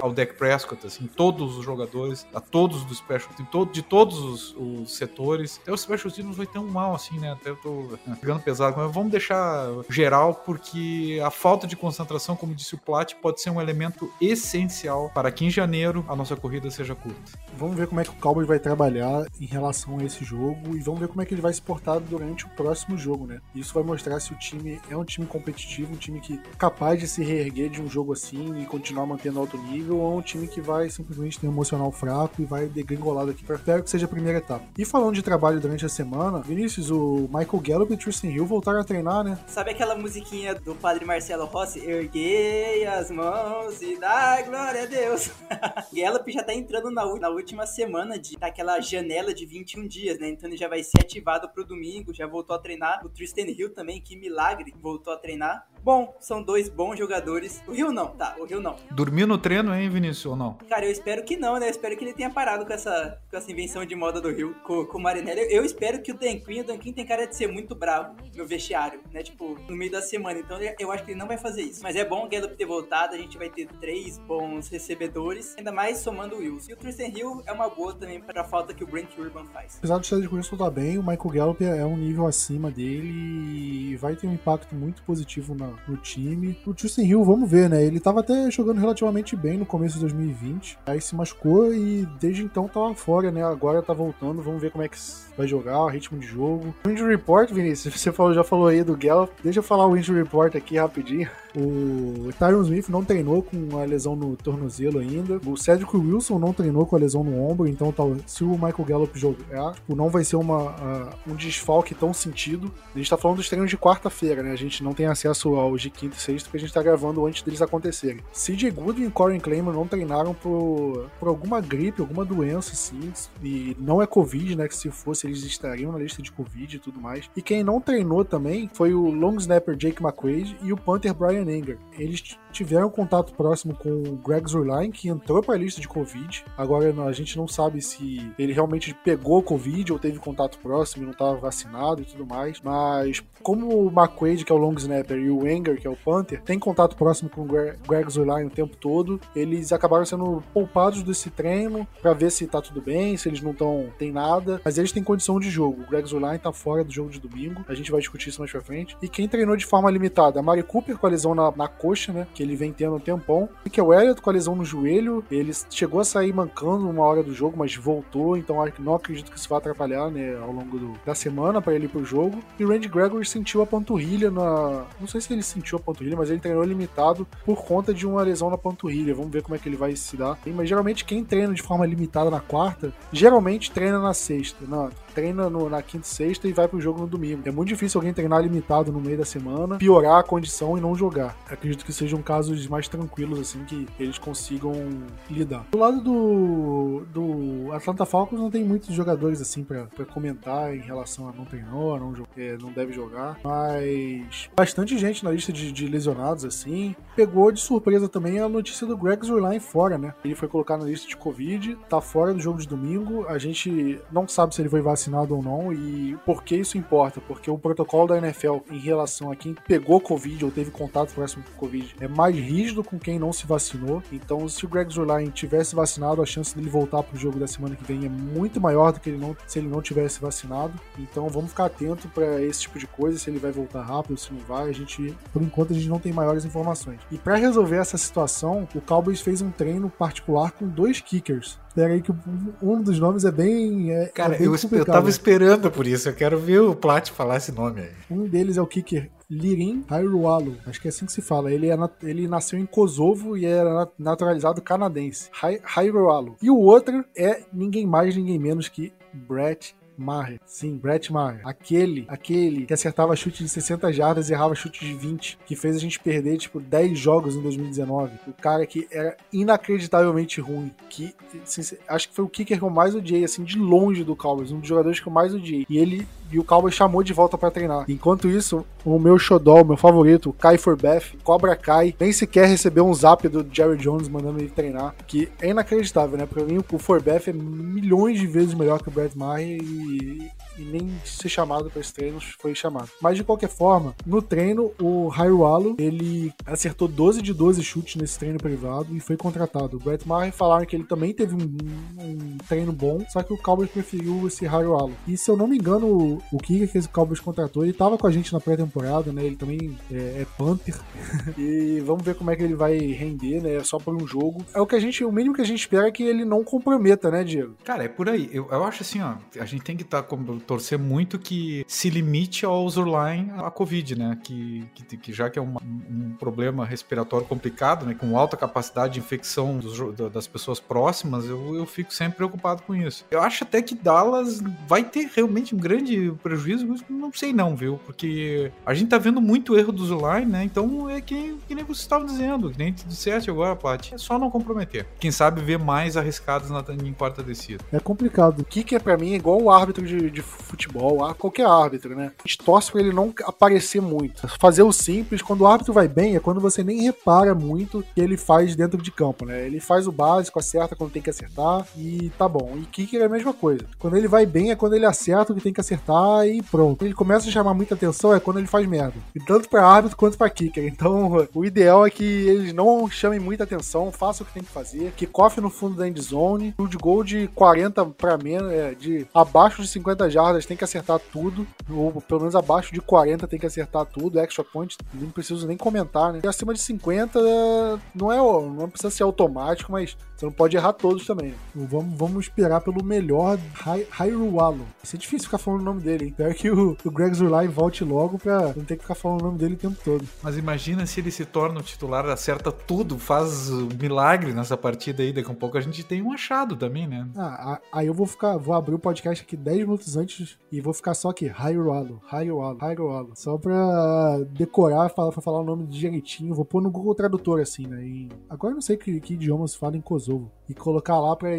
ao Dak Prescott, assim, todos os jogadores, a todos dos special teams, de todos os, os setores. Até os special teams foi tão mal assim, né? Até eu tô pegando pesado, mas vamos deixar geral porque a falta de concentração, como disse o Plat, pode ser um elemento essencial para que em janeiro a nossa corrida seja curta. Vamos ver como é que o Cowboys vai trabalhar em relação a esse jogo e vamos ver como é que ele vai se portar durante o próximo jogo, né? Isso vai mostrar se o time é um time competitivo, um time que é capaz de se reerguer de um jogo assim e continuar mantendo alto nível, ou é um time que vai simplesmente ter um emocional fraco e vai degringolar daqui para espero que seja a primeira etapa. E falando de trabalho durante a semana, Vinícius, o Michael Gallup e Tristan Hill voltaram a treinar, né? Sabe aquela musiquinha do padre Marcelo Rossi? Erguei as mãos e dá glória a Deus. Gallup já tá entrando na, na última semana de daquela janela de 21 dias, né? Então ele já vai ser ativado pro domingo, já voltou a treinar. O Tristan Hill também, que milagre, voltou a treinar. Bom, são dois bons jogadores. O Rio não, tá, o Rio não. Dormiu no treino, hein, Vinícius, ou não? Cara, eu espero que não, né? Eu espero que ele tenha parado com essa, com essa invenção de moda do Rio, com, com o Marinelli. Eu, eu espero que o Dan Quinn, o Dan Quinn tem cara de ser muito bravo no vestiário, né? Tipo, no meio da semana. Então eu acho que ele não vai fazer isso. Mas é bom o Gallup ter voltado, a gente vai ter três bons recebedores, ainda mais somando o Wilson. E o Tristan Hill é uma boa também pra falta que o Brent Urban faz. Apesar do Cedric Wilson tá bem, o Michael Gallup é um nível acima dele e vai ter um impacto muito positivo na, no time. O Tristan Hill, vamos ver, né? Ele tava até jogando relativamente bem no começo de 2020, aí se machucou e desde então tava fora, né? Agora tá voltando, vamos ver como é que vai jogar, o ritmo de jogo. O injury report, Vinícius, você falou, já falou aí do Gallup, deixa eu falar o injury report aqui rapidinho. O Tyron Smith não treinou com a lesão no tornozelo ainda. O Cedric Wilson não treinou com a lesão no ombro, então tá, se o Michael Gallup jogar, tipo, não vai ser uma, uh, um desfalque tão sentido. A gente tá falando dos treinos de quarta-feira, né? A gente não tem acesso aos de quinta e sexta porque a gente tá gravando antes deles acontecerem. CJ Goodwin e Corey Claymore não treinaram por, por alguma gripe, alguma doença, assim, e não é Covid, né? Que se fosse eles estariam na lista de Covid e tudo mais. E quem não treinou também foi o long snapper Jake McQuaid e o punter Brian Eles tiveram contato próximo com o Greg Zurline, que entrou para a lista de Covid. Agora a gente não sabe se ele realmente pegou Covid ou teve contato próximo e não estava vacinado e tudo mais. Mas como o McQuaid, que é o long snapper, e o Enger, que é o punter, tem contato próximo com o Greg Zurline o tempo todo, eles acabaram sendo poupados desse treino para ver se tá tudo bem, se eles não estão tem nada. Mas eles têm condição de jogo. O Greg Zurline tá fora do jogo de domingo. A gente vai discutir isso mais pra frente. E quem treinou de forma limitada? A Mari Cooper com a lesão na, na coxa, né? Que ele vem tendo um tempão. Que o Elliott com a lesão no joelho. Ele chegou a sair mancando uma hora do jogo, mas voltou. Então não acredito que isso vá atrapalhar, né? Ao longo do, da semana para ele ir pro jogo. E o Randy Gregory sentiu a panturrilha na. Não sei se ele sentiu a panturrilha, mas ele treinou limitado por conta de uma lesão na panturrilha. Vamos ver como é que ele vai se dar. Mas geralmente quem treina de forma limitada na quarta, geralmente treina na sexta. Na, treina no, na quinta e sexta e vai pro jogo no domingo. É muito difícil alguém treinar limitado no meio da semana, piorar a condição e não jogar. Acredito que sejam casos mais tranquilos, assim, que eles consigam lidar. Do lado do, do Atlanta Falcons não tem muitos jogadores, assim, para comentar em relação a não treinou, não, é, não deve jogar, mas bastante gente na lista de, de, lesionados, assim. Pegou de surpresa também a notícia do Greg Zurline fora, né? Ele foi colocado na lista de Covid, tá fora do jogo de domingo, a gente não sabe se ele foi vacinado ou não. E por que isso importa? Porque o protocolo da NFL em relação a quem pegou Covid ou teve contato próximo com Covid é mais rígido com quem não se vacinou. Então, se o Greg Zurline tivesse vacinado, a chance dele voltar para o jogo da semana que vem é muito maior do que ele não, se ele não tivesse vacinado. Então, vamos ficar atento para esse tipo de coisa, se ele vai voltar rápido, se não vai. A gente, por enquanto, a gente não tem maiores informações. E para resolver essa situação, o Cowboys fez um treino particular com dois kickers. Pera aí que um dos nomes é bem. É, Cara, é bem eu, eu tava esperando por isso. Eu quero ver o Plat falar esse nome aí. Um deles é o kicker Lirin Hairualo. Acho que é assim que se fala. Ele, é, ele nasceu em Kosovo e era naturalizado canadense. Hairualo. E o outro é ninguém mais, ninguém menos que Brett Maher. Sim, Brett Maher. Aquele, aquele que acertava chute de 60 jardas e errava chute de 20, que fez a gente perder, tipo, 10 jogos em 2019. O cara que era inacreditavelmente ruim, que assim, acho que foi o kicker que eu mais odiei, assim, de longe do Cowboys, um dos jogadores que eu mais odiei. E ele e o Cowboys chamou de volta para treinar. Enquanto isso, o meu xodó, meu favorito, Kai Forbeth, Cobra Kai, nem sequer recebeu um zap do Jerry Jones mandando ele treinar, que é inacreditável, né? Pra mim, o Forbeth é milhões de vezes melhor que o Brett Maher e e nem ser chamado para esse treino foi chamado. Mas de qualquer forma, no treino, o Hairualo, ele acertou 12 de 12 chutes nesse treino privado e foi contratado. O Brett Maher falaram que ele também teve um, um treino bom, só que o Cowboys preferiu esse Hairualo. E se eu não me engano, o, o que esse Cowboys contratou, ele tava com a gente na pré-temporada, né? Ele também é, é Panther. e vamos ver como é que ele vai render, né? Só por um jogo. É o que a gente, o mínimo que a gente espera é que ele não comprometa, né, Diego? Cara, é por aí. Eu, eu acho assim, ó, a gente tem que estar tá torcer muito que se limite ao Zurline a Covid, né? Que, que, que já que é uma, um problema respiratório complicado, né? Com alta capacidade de infecção dos, das pessoas próximas, eu, eu fico sempre preocupado com isso. Eu acho até que Dallas vai ter realmente um grande prejuízo, mas não sei não, viu? Porque a gente tá vendo muito erro do Zurline, né? Então é que, que nem você estava dizendo, que nem te disseste agora, Paty. É só não comprometer. Quem sabe ver mais arriscados na, em quarta descida. É complicado. O que, que é para mim é igual o árbitro de, de futebol, a qualquer árbitro, né? A gente torce pra ele não aparecer muito. Fazer o simples, quando o árbitro vai bem, é quando você nem repara muito o que ele faz dentro de campo, né? Ele faz o básico, acerta quando tem que acertar e tá bom. E kicker é a mesma coisa. Quando ele vai bem é quando ele acerta o que tem que acertar e pronto. Ele começa a chamar muita atenção é quando ele faz merda. E tanto pra árbitro quanto pra kicker. Então, o ideal é que eles não chamem muita atenção, façam o que tem que fazer. Kickoff no fundo da endzone, de gol de 40 para menos, é, de abaixo de 50 jardas tem que acertar tudo, ou pelo menos abaixo de 40 tem que acertar tudo, extra point, não preciso nem comentar, né? E acima de 50 não é, não precisa ser automático, mas você não pode errar todos também. Vamos, vamos esperar pelo melhor Hairualo. Vai ser difícil ficar falando o nome dele, hein? Espero que o, o Greg Zurlai volte logo pra não ter que ficar falando o nome dele o tempo todo. Mas imagina se ele se torna o titular, acerta tudo, faz milagre nessa partida aí, daqui a um pouco a gente tem um achado também, né? Ah, aí eu vou ficar, vou abrir o podcast aqui 10 minutos antes e vou ficar só aqui, Hairualo, Hairualo, Hairualo. Só pra decorar, pra falar o nome direitinho. Vou pôr no Google Tradutor, assim, né? E agora eu não sei que, que idiomas fala em Kosovo. E colocar lá pra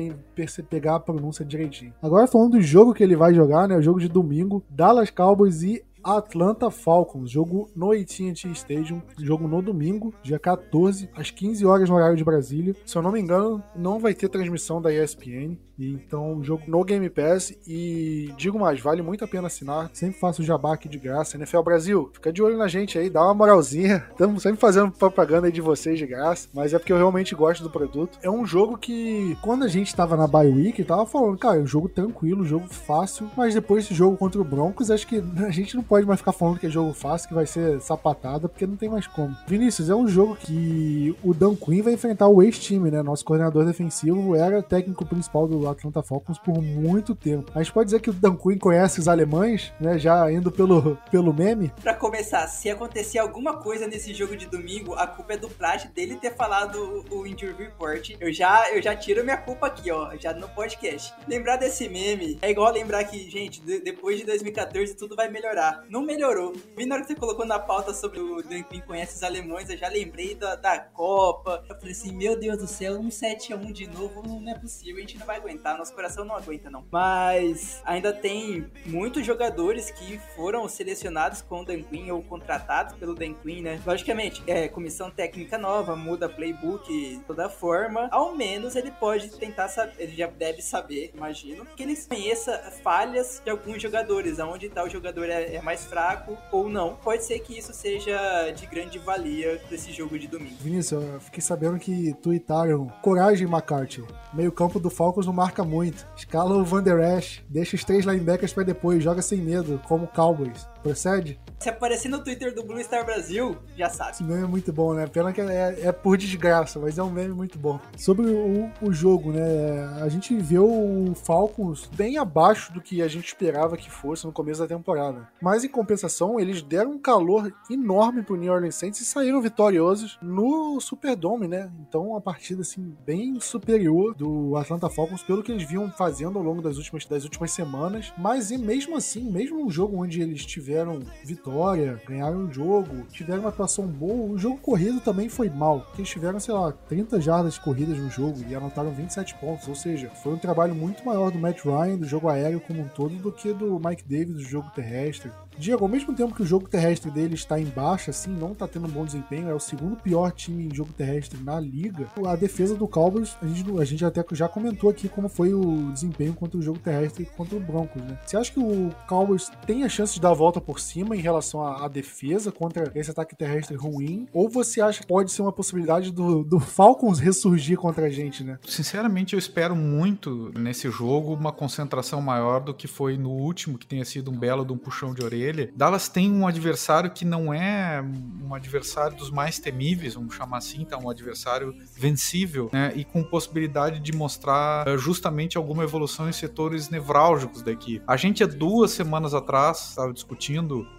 pegar a pronúncia direitinho. Agora falando do jogo que ele vai jogar, né? O jogo de domingo, Dallas Cowboys e Atlanta Falcons, jogo no AT&T Stadium, jogo no domingo, dia 14, às 15 horas no horário de Brasília. Se eu não me engano, não vai ter transmissão da ESPN. Então, jogo no Game Pass e digo mais, vale muito a pena assinar. Sempre faço jabá aqui de graça. NFL Brasil, fica de olho na gente aí, dá uma moralzinha. Estamos sempre fazendo propaganda aí de vocês de graça, mas é porque eu realmente gosto do produto. É um jogo que, quando a gente tava na bye week, tava falando, cara, é um jogo tranquilo, um jogo fácil, mas depois desse jogo contra o Broncos, acho que a gente não pode mais ficar falando que é jogo fácil, que vai ser sapatada, porque não tem mais como. Vinícius, é um jogo que o Dan Quinn vai enfrentar o ex-time, né? Nosso coordenador defensivo era técnico principal do Atlanta Falcons por muito tempo. A gente pode dizer que o Dan Quinn conhece os alemães, né? Já indo pelo, pelo meme. Pra começar, se acontecer alguma coisa nesse jogo de domingo, a culpa é do Prat dele ter falado o, Injury Report. Eu já, eu já tiro minha culpa aqui, ó, já no podcast. Lembrar desse meme é igual lembrar que, gente, de, depois de 2014 tudo vai melhorar. Não melhorou. Vi na hora que você colocou na pauta sobre o Quinn conhece os alemães, eu já lembrei da, da Copa. Eu falei assim, meu Deus do céu, um 7x1 de novo, não é possível, a gente não vai aguentar? Nosso coração não aguenta, não. Mas ainda tem muitos jogadores que foram selecionados com o Dan Quinn ou contratados pelo Dan Quinn, né? Logicamente, é comissão técnica nova, muda playbook toda forma. Ao menos ele pode tentar saber, ele já deve saber, imagino, que ele conheça falhas de alguns jogadores, aonde tal jogador é, é mais fraco ou não. Pode ser que isso seja de grande valia desse jogo de domingo. Vinícius, eu fiquei sabendo que tuitaram Coragem McCarthy. Meio campo do Falcons não marca muito. Escala o Van Der Esch, deixa os três linebackers para depois, joga sem medo, como Cowboys. Procede? Se aparecer no Twitter do Blue Star Brasil, já sabe. Esse meme é muito bom, né? Pena que é, é por desgraça, mas é um meme muito bom. Sobre o, o jogo, né? A gente viu o Falcons bem abaixo do que a gente esperava que fosse no começo da temporada. Mas em compensação, eles deram um calor enorme pro New Orleans Saints e saíram vitoriosos no Superdome, né? Então, uma partida assim bem superior do Atlanta Falcons pelo que eles vinham fazendo ao longo das últimas, das últimas semanas. Mas e mesmo assim, mesmo um jogo onde eles tiveram tiveram vitória, ganharam o jogo, tiveram uma atuação boa. O jogo corrido também foi mal, eles tiveram, sei lá, 30 jardas corridas no jogo e anotaram 27 pontos. Ou seja, foi um trabalho muito maior do Matt Ryan, do jogo aéreo como um todo, do que do Mike Davis, do jogo terrestre. Diego, ao mesmo tempo que o jogo terrestre dele está em baixa, assim, não está tendo um bom desempenho, é o segundo pior time em jogo terrestre na liga. A defesa do Cowboys, a gente, a gente até já comentou aqui como foi o desempenho contra o jogo terrestre e contra o Broncos, né? Você acha que o Cowboys tem a chance de dar a volta por cima em relação à, defesa contra esse ataque terrestre ruim? Ou você acha que pode ser uma possibilidade do, do Falcons ressurgir contra a gente, né? Sinceramente, eu espero muito nesse jogo uma concentração maior do que foi no último, que tenha sido um belo de um puxão de orelha. Dallas tem um adversário que não é um adversário dos mais temíveis, vamos chamar assim, tá? Um adversário vencível, né? E com possibilidade de mostrar eh, justamente alguma evolução em setores nevrálgicos da equipe. A gente há duas semanas atrás estava discutindo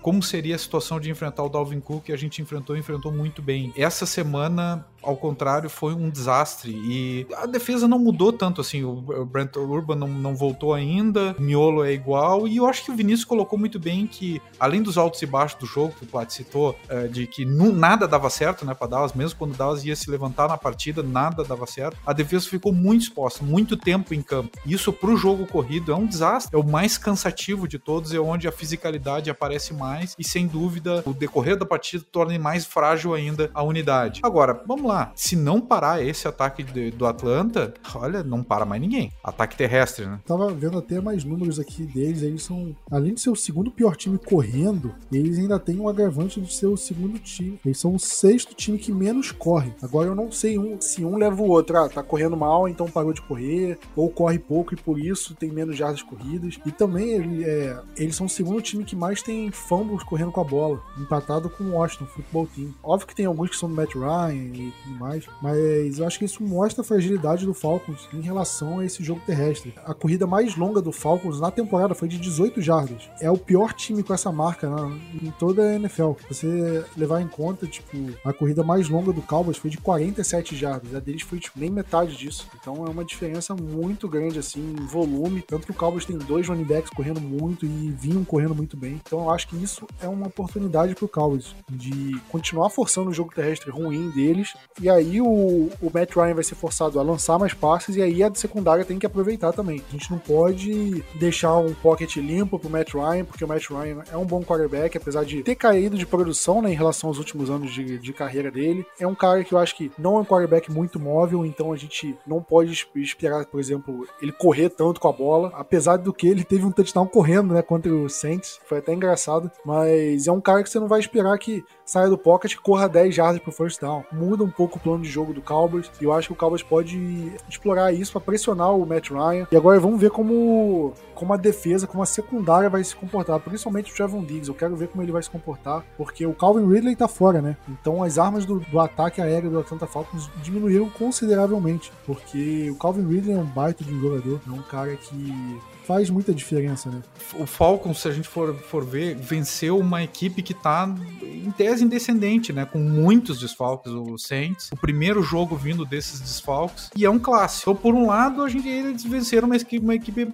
como seria a situação de enfrentar o Dalvin Cook e a gente enfrentou e enfrentou muito bem. Essa semana ao contrário, foi um desastre. E a defesa não mudou tanto assim. O Brent Urban não, não voltou ainda, o miolo é igual. E eu acho que o Vinícius colocou muito bem que, além dos altos e baixos do jogo, que o Plat citou, é, de que nada dava certo né, para Dallas, mesmo quando Dallas ia se levantar na partida, nada dava certo. A defesa ficou muito exposta, muito tempo em campo. Isso para o jogo corrido é um desastre. É o mais cansativo de todos, é onde a fisicalidade aparece mais e, sem dúvida, o decorrer da partida torna mais frágil ainda a unidade. Agora, vamos lá. Se não parar esse ataque de, do Atlanta, olha, não para mais ninguém. Ataque terrestre, né? Tava vendo até mais números aqui deles. Eles são, além de ser o segundo pior time correndo, eles ainda têm um agravante de ser o segundo time. Eles são o sexto time que menos corre. Agora eu não sei um, se um leva o outro. Ah, tá correndo mal, então parou de correr, ou corre pouco e por isso tem menos jardas corridas. E também ele, é, eles são o segundo time que mais tem fumbles correndo com a bola, empatado com o Washington Football Team. Óbvio que tem alguns que são do Matt Ryan e tudo mais, mas eu acho que isso mostra a fragilidade do Falcons em relação a esse jogo terrestre. A corrida mais longa do Falcons na temporada foi de 18 jardas. É o pior time com essa marca né, em toda a NFL. Você levar em conta, tipo, a corrida mais longa do Cowboys foi de 47 jardas. A deles foi tipo, nem metade disso. Então é uma diferença muito grande assim em volume. Tanto que o Cowboys tem dois running backs correndo muito e vinham correndo muito bem. Então eu acho que isso é uma oportunidade pro Cowboys de continuar forçando o jogo terrestre ruim deles e aí o, o Matt Ryan vai ser forçado a lançar mais passes e aí a secundária tem que aproveitar também. A gente não pode deixar um pocket limpo pro Matt Ryan, porque o Matt Ryan é um bom quarterback, apesar de ter caído de produção né, em relação aos últimos anos de, de carreira dele. É um cara que eu acho que não é um quarterback muito móvel, então a gente não pode esperar, por exemplo, ele correr tanto com a bola, apesar do que ele teve um touchdown correndo, né, contra o Saints, foi até engraçado, mas é um cara que você não vai esperar que saia do pocket e corra 10 jardas pro first down. Muda um pouco o plano de jogo do Cowboys e eu acho que o Cowboys pode explorar isso para pressionar o Matt Ryan. E agora vamos ver como, como a defesa, como a secundária vai se comportar, principalmente o Trevon Diggs. Eu quero ver como ele vai se comportar, porque o Calvin Ridley tá fora, né? Então as armas do, do ataque aéreo do Atlanta Falcons diminuíram consideravelmente, porque o Calvin Ridley é um baita de um jogador, é um cara que faz muita diferença, né? O Falcons, se a gente for, for ver, venceu uma equipe que tá em tese indescendente, né? Com muitos desfalques, o Saints. O primeiro jogo vindo desses desfalques. E é um clássico. Então, por um lado, a gente, eles venceram uma equipe, uma equipe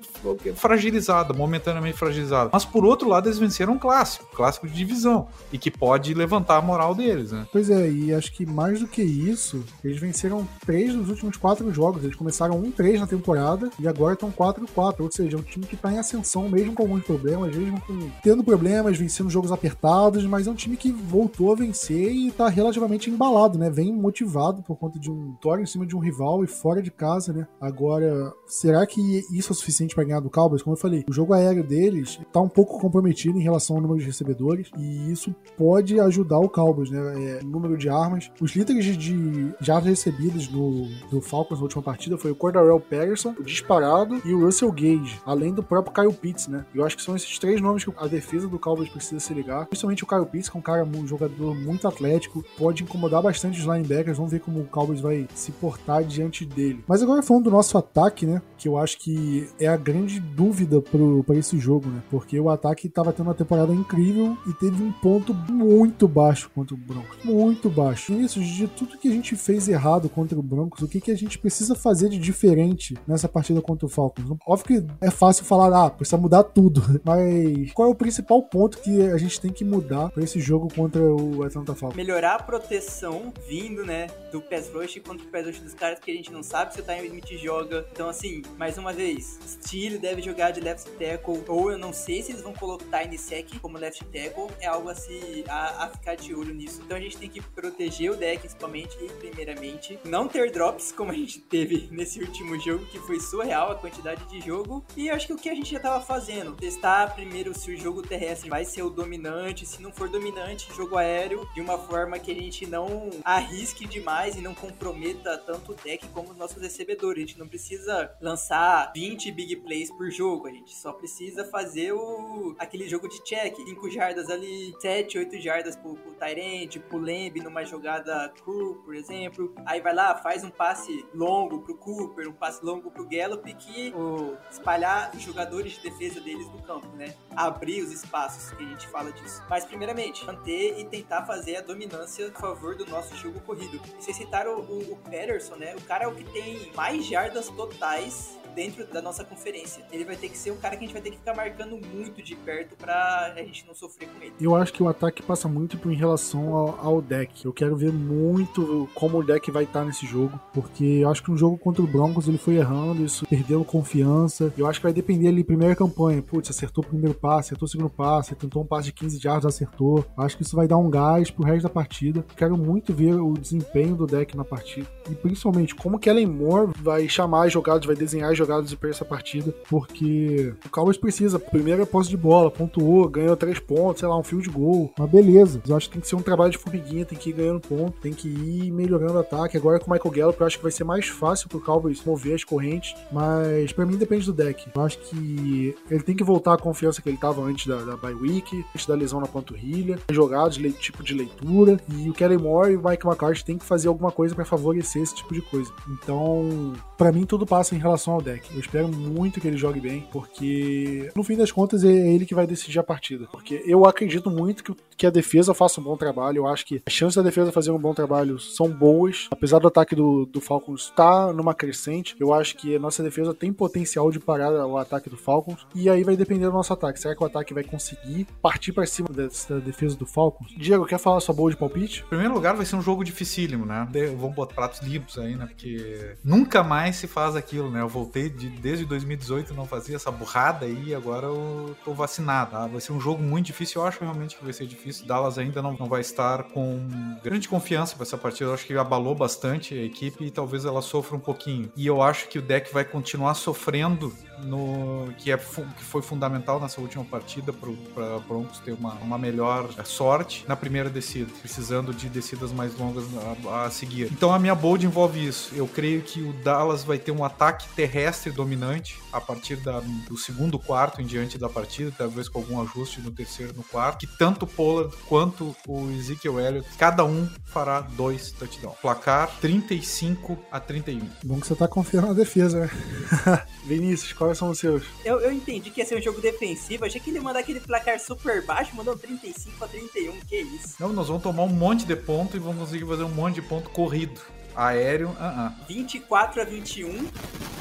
fragilizada, momentaneamente fragilizada. Mas por outro lado, eles venceram um clássico, clássico de divisão. E que pode levantar a moral deles, né? Pois é, e acho que mais do que isso, eles venceram três dos últimos quatro jogos. Eles começaram 1-3 na temporada e agora estão 4-4. Ou seja, time que tá em ascensão, mesmo com alguns problemas, mesmo com tendo problemas, vencendo jogos apertados, mas é um time que voltou a vencer e tá relativamente embalado, né? Vem motivado por conta de um vitória em cima de um rival e fora de casa, né? Agora, será que isso é suficiente para ganhar do Cowboys? Como eu falei, o jogo aéreo deles tá um pouco comprometido em relação ao número de recebedores e isso pode ajudar o Cowboys, né? É, número de armas. Os líderes de jardas recebidas no, do Falcons na última partida foi o Cordarrelle Patterson, o disparado, e o Russell Gage além do próprio Kyle Pitts, né? Eu acho que são esses três nomes que a defesa do Cowboys precisa se ligar. Principalmente o Kyle Pitts, que é um cara, um jogador muito atlético, pode incomodar bastante os linebackers vamos ver como o Cowboys vai se portar diante dele. Mas agora falando do nosso ataque, né? Que eu acho que é a grande dúvida para esse jogo, né? Porque o ataque estava tendo uma temporada incrível e teve um ponto muito baixo contra o Broncos. Muito baixo. Isso, de tudo que a gente fez errado contra o Broncos, o que, que a gente precisa fazer de diferente nessa partida contra o Falcons? Óbvio que é fácil falar, ah, precisa mudar tudo. Mas qual é o principal ponto que a gente tem que mudar para esse jogo contra o Atlanta Falcons? Melhorar a proteção vindo, né, do pass rush contra o pass rush dos caras que a gente não sabe se o Time Smith joga. Então, assim, mais uma vez, Steele deve jogar de left tackle, ou eu não sei se eles vão colocar Tiny Sec como left tackle, é algo a, se, a, a ficar de olho nisso. Então a gente tem que proteger o deck, principalmente e primeiramente, não ter drops como a gente teve nesse último jogo, que foi surreal a quantidade de jogo. E acho que o que a gente já tava fazendo, testar primeiro se o jogo terrestre vai ser o dominante, se não for dominante, jogo aéreo, de uma forma que a gente não arrisque demais e não comprometa tanto o deck como os nossos recebedores. A gente não precisa lançar 20 big plays por jogo, a gente só precisa fazer o aquele jogo de check, 5 jardas ali, 7, 8 jardas pro, pro Tyrant, pro Lemb numa jogada crew, por exemplo. Aí vai lá, faz um passe longo pro Cooper, um passe longo pro Gallup que espalhar os jogadores de defesa deles no campo, né? Abrir os espaços que a gente fala disso. Mas primeiramente, manter e tentar fazer a dominância a favor do nosso jogo corrido. E vocês citaram o, o Patterson, né? O cara é o que tem mais jardas totais dentro da nossa conferência. Ele vai ter que ser um cara que a gente vai ter que ficar marcando muito de perto pra a gente não sofrer com ele. Eu acho que o ataque passa muito em relação ao, ao deck. Eu quero ver muito como o deck vai estar nesse jogo, porque eu acho que no jogo contra o Broncos ele foi errando, isso perdeu confiança. Eu acho que vai depender ali, primeira campanha. Putz, acertou o primeiro passe, acertou o segundo passe, tentou um passe de 15 yards, acertou. Acho que isso vai dar um gás pro resto da partida. Quero muito ver o desempenho do deck na partida. E principalmente como que Ellen Moore vai chamar as jogadas, vai desenhar as jogadas para essa partida, porque o Cowboys precisa. Primeira posse de bola, pontuou, ganhou três pontos, sei lá, um field goal. Mas beleza. Eu acho que tem que ser um trabalho de formiguinha, tem que ir ganhando ponto, tem que ir melhorando o ataque. Agora com o Michael Gallup, eu acho que vai ser mais fácil pro Cowboys mover as correntes, mas para mim depende do deck. Eu acho que ele tem que voltar à confiança que ele tava antes da, da bye week, antes da lesão na panturrilha, jogados, tipo de leitura, e o Kelly Moore e o Mike McCarthy tem que fazer alguma coisa para favorecer esse tipo de coisa. Então, para mim tudo passa em relação ao deck. Eu espero muito que ele jogue bem, porque no fim das contas é ele que vai decidir a partida. Porque eu acredito muito que, que a defesa faça um bom trabalho. Eu acho que as chances da defesa fazer um bom trabalho são boas. Apesar do ataque do, do Falcons estar tá numa crescente, eu acho que a nossa defesa tem potencial de parar o ataque do Falcons. E aí vai depender do nosso ataque. Será que o ataque vai conseguir partir para cima dessa defesa do Falcons? Diego, quer falar sua boa de palpite? Em primeiro lugar, vai ser um jogo dificílimo, né? Vamos botar pratos limpos aí, né? Porque nunca mais se faz aquilo, né? Eu voltei de, desde 2018 não fazia essa burrada aí, agora eu tô vacinado. Tá? Vai ser um jogo muito difícil, eu acho realmente que vai ser difícil. Dallas ainda não, não vai estar com grande confiança para essa partida, eu acho que abalou bastante a equipe e talvez ela sofra um pouquinho. E eu acho que o deck vai continuar sofrendo no que, é, que foi fundamental nessa última partida para Broncos ter uma, uma melhor sorte na primeira descida, precisando de descidas mais longas a, a, seguir. Então a minha bold envolve isso. Eu creio que o Dallas vai ter um ataque terrestre dominante a partir da, do segundo quarto em diante da partida, talvez com algum ajuste no terceiro no quarto, que tanto o Pollard quanto o Ezekiel Elliott, cada um fará dois touchdowns. Placar 35 a 31. Bom que você tá confiando na defesa, né? Vinícius, quais são os seus? Eu, eu entendi que ia ser um jogo defensivo, achei que ele ia mandar aquele placar super baixo, mandou 35 a 31, que isso. Não, nós vamos tomar um monte de ponto e vamos conseguir fazer um monte de ponto corrido. Aéreo, uh -uh. 24 a 21,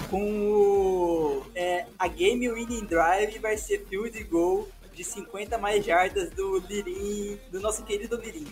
com o, é, a Game Winning Drive vai ser field goal de 50 mais jardas do Lirim, do nosso querido Lirim.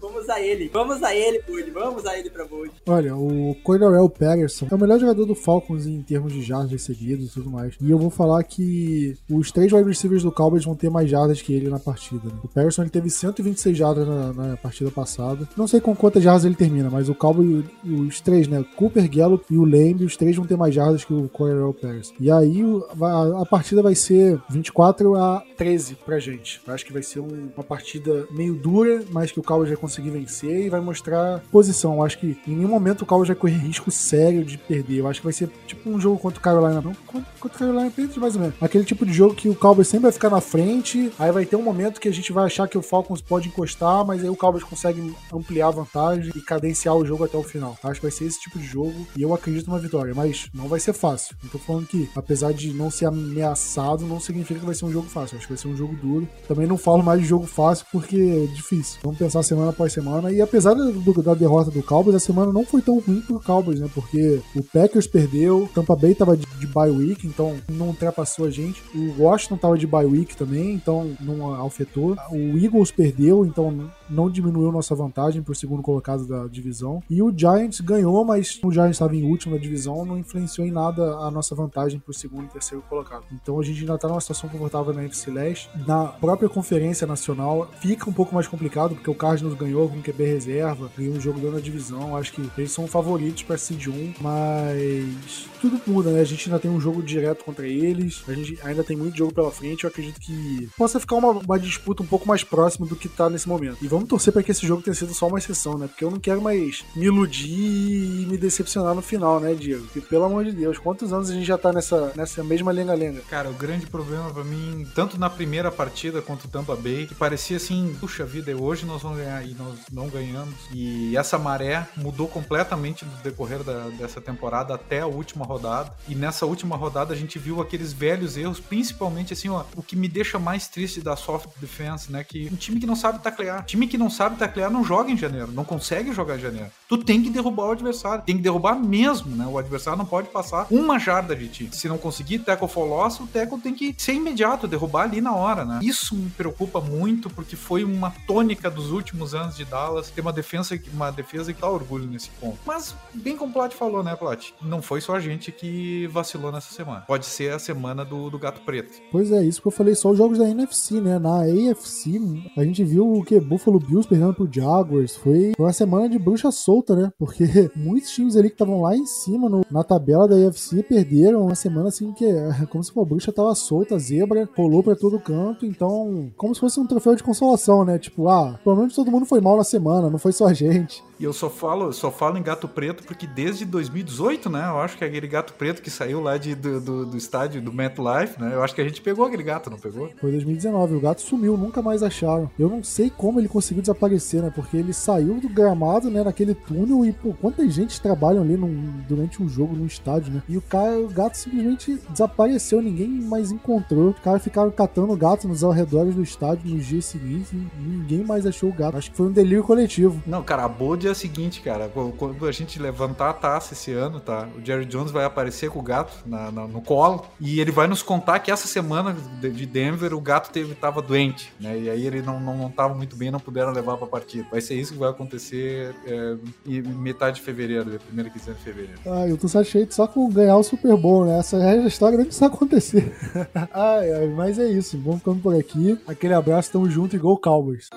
vamos a ele, vamos a ele, Bud, vamos a ele pra Bud. Olha, o Cordarel Patterson é o melhor jogador do Falcons em termos de jardas recebidas e tudo mais. E eu vou falar que os três wide receivers do Cowboys vão ter mais jardas que ele na partida. Né? O Patterson ele teve 126 jardas na, na, partida passada. Não sei com quantas jardas ele termina, mas o Cowboys, os três, né? Cooper, Gallup e o Lamb, os três vão ter mais jardas que o Cordarel Patterson. E aí a, a partida vai ser 24 a 13 13 pra gente. Eu acho que vai ser um, uma partida meio dura, mas que o Cowboys vai conseguir vencer e vai mostrar posição. Eu acho que em nenhum momento o Cowboys vai correr risco sério de perder. Eu acho que vai ser tipo um jogo contra o Carolina. Não, contra o Carolina Panthers mais ou menos. Aquele tipo de jogo que o Cowboys sempre vai ficar na frente, aí vai ter um momento que a gente vai achar que o Falcons pode encostar, mas aí o Cowboys consegue ampliar a vantagem e cadenciar o jogo até o final. Acho que vai ser esse tipo de jogo e eu acredito numa vitória, mas não vai ser fácil. Não tô falando que, apesar de não ser ameaçado, não significa que vai ser um jogo fácil. Acho que vai ser um jogo duro. Também não falo mais de jogo fácil porque é difícil. Vamos pensar semana após semana. E apesar do, da derrota do Cowboys, a semana não foi tão ruim pro Cowboys, né? Porque o Packers perdeu, Tampa Bay tava de, de bye week, então não ultrapassou a gente. O Washington tava de bye week também, então não afetou. O Eagles perdeu, então não diminuiu nossa vantagem pro segundo colocado da divisão. E o Giants ganhou, mas o Giants estava em último da divisão, não influenciou em nada a nossa vantagem pro segundo e terceiro colocado. Então a gente ainda tá numa situação confortável na NFC Leste. Na própria conferência nacional fica um pouco mais complicado, porque o Cardinals ganhou com QB reserva, ganhou um jogo dando a divisão. Acho que eles são favoritos para Seed 1, mas tudo muda, né? A gente ainda tem um jogo direto contra eles, a gente ainda tem muito jogo pela frente. Eu acredito que possa ficar uma, uma disputa um pouco mais próxima do que tá nesse momento. E vamos torcer para que esse jogo tenha sido só uma exceção, né? Porque eu não quero mais me iludir e me decepcionar no final, né, Diego? Porque, pelo amor de Deus, quantos anos a gente já tá nessa, nessa mesma lenga-lenga? Cara, o grande problema para mim, tanto na primeira partida contra o Tampa Bay, que parecia assim, puxa vida, hoje nós vamos ganhar e nós não ganhamos. E essa maré mudou completamente no decorrer da, dessa temporada até a última rodada. E nessa última rodada a gente viu aqueles velhos erros, principalmente assim, ó, o que me deixa mais triste da soft defense, né? Que um time que não sabe taclear, time que não sabe taclear não joga em janeiro, não consegue jogar em janeiro. Tu tem que derrubar o adversário, tem que derrubar mesmo, né? O adversário não pode passar uma jarda de ti. Se não conseguir tackle for loss, o tackle tem que ser imediato, derrubar ali na hora, né? Isso me preocupa muito porque foi uma tônica dos últimos anos de Dallas ter uma defesa, uma defesa que dá orgulho nesse ponto. Mas bem como o Plat falou, né, Plat? Não foi só a gente que vacilou nessa semana. Pode ser a semana do, do gato preto. Pois é, isso que eu falei, só os jogos da NFC, né? Na AFC, a gente viu o que? Buffalo Bills perdendo pro Jaguars. Foi uma semana de bruxa solta, né? Porque muitos times ali que estavam lá em cima no, na tabela da AFC perderam uma semana assim que como se a bruxa tava solta, zebra, rolou pra todo canto. Então, como se fosse um troféu de consolação, né? Tipo, ah, pelo menos todo mundo foi mal na semana, não foi só a gente. E eu só falo, só falo em gato preto porque desde 2018, né? Eu acho que é aquele gato preto que saiu lá de, do, do, do estádio do MetLife, né? Eu acho que a gente pegou aquele gato, não pegou? Foi 2019, o gato sumiu, nunca mais acharam. Eu não sei como ele conseguiu desaparecer, né? Porque ele saiu do gramado, né? Naquele túnel e, pô, quanta gente trabalha ali num, durante um jogo no estádio, né? E o cara, o gato simplesmente desapareceu, ninguém mais encontrou. Os caras ficaram catando o gato nos arredores do estádio nos dias seguintes e ninguém mais achou o gato. Acho que foi um delírio coletivo. Não, cara, a é o seguinte, cara. Quando a gente levantar a taça esse ano, tá? O Jerry Jones vai aparecer com o gato na, na, no colo e ele vai nos contar que essa semana de Denver o gato teve, tava doente, né? E aí ele não, não, não tava muito bem, não puderam levar pra partida. Vai ser isso que vai acontecer é, em metade de fevereiro, primeira quinzena de fevereiro. Ah, eu tô satisfeito só com ganhar o Super Bowl, né? Essa é a história nem precisa acontecer. ai, ai, mas é isso. Vamos ficando por aqui. Aquele abraço, tamo junto e Go Cowboys.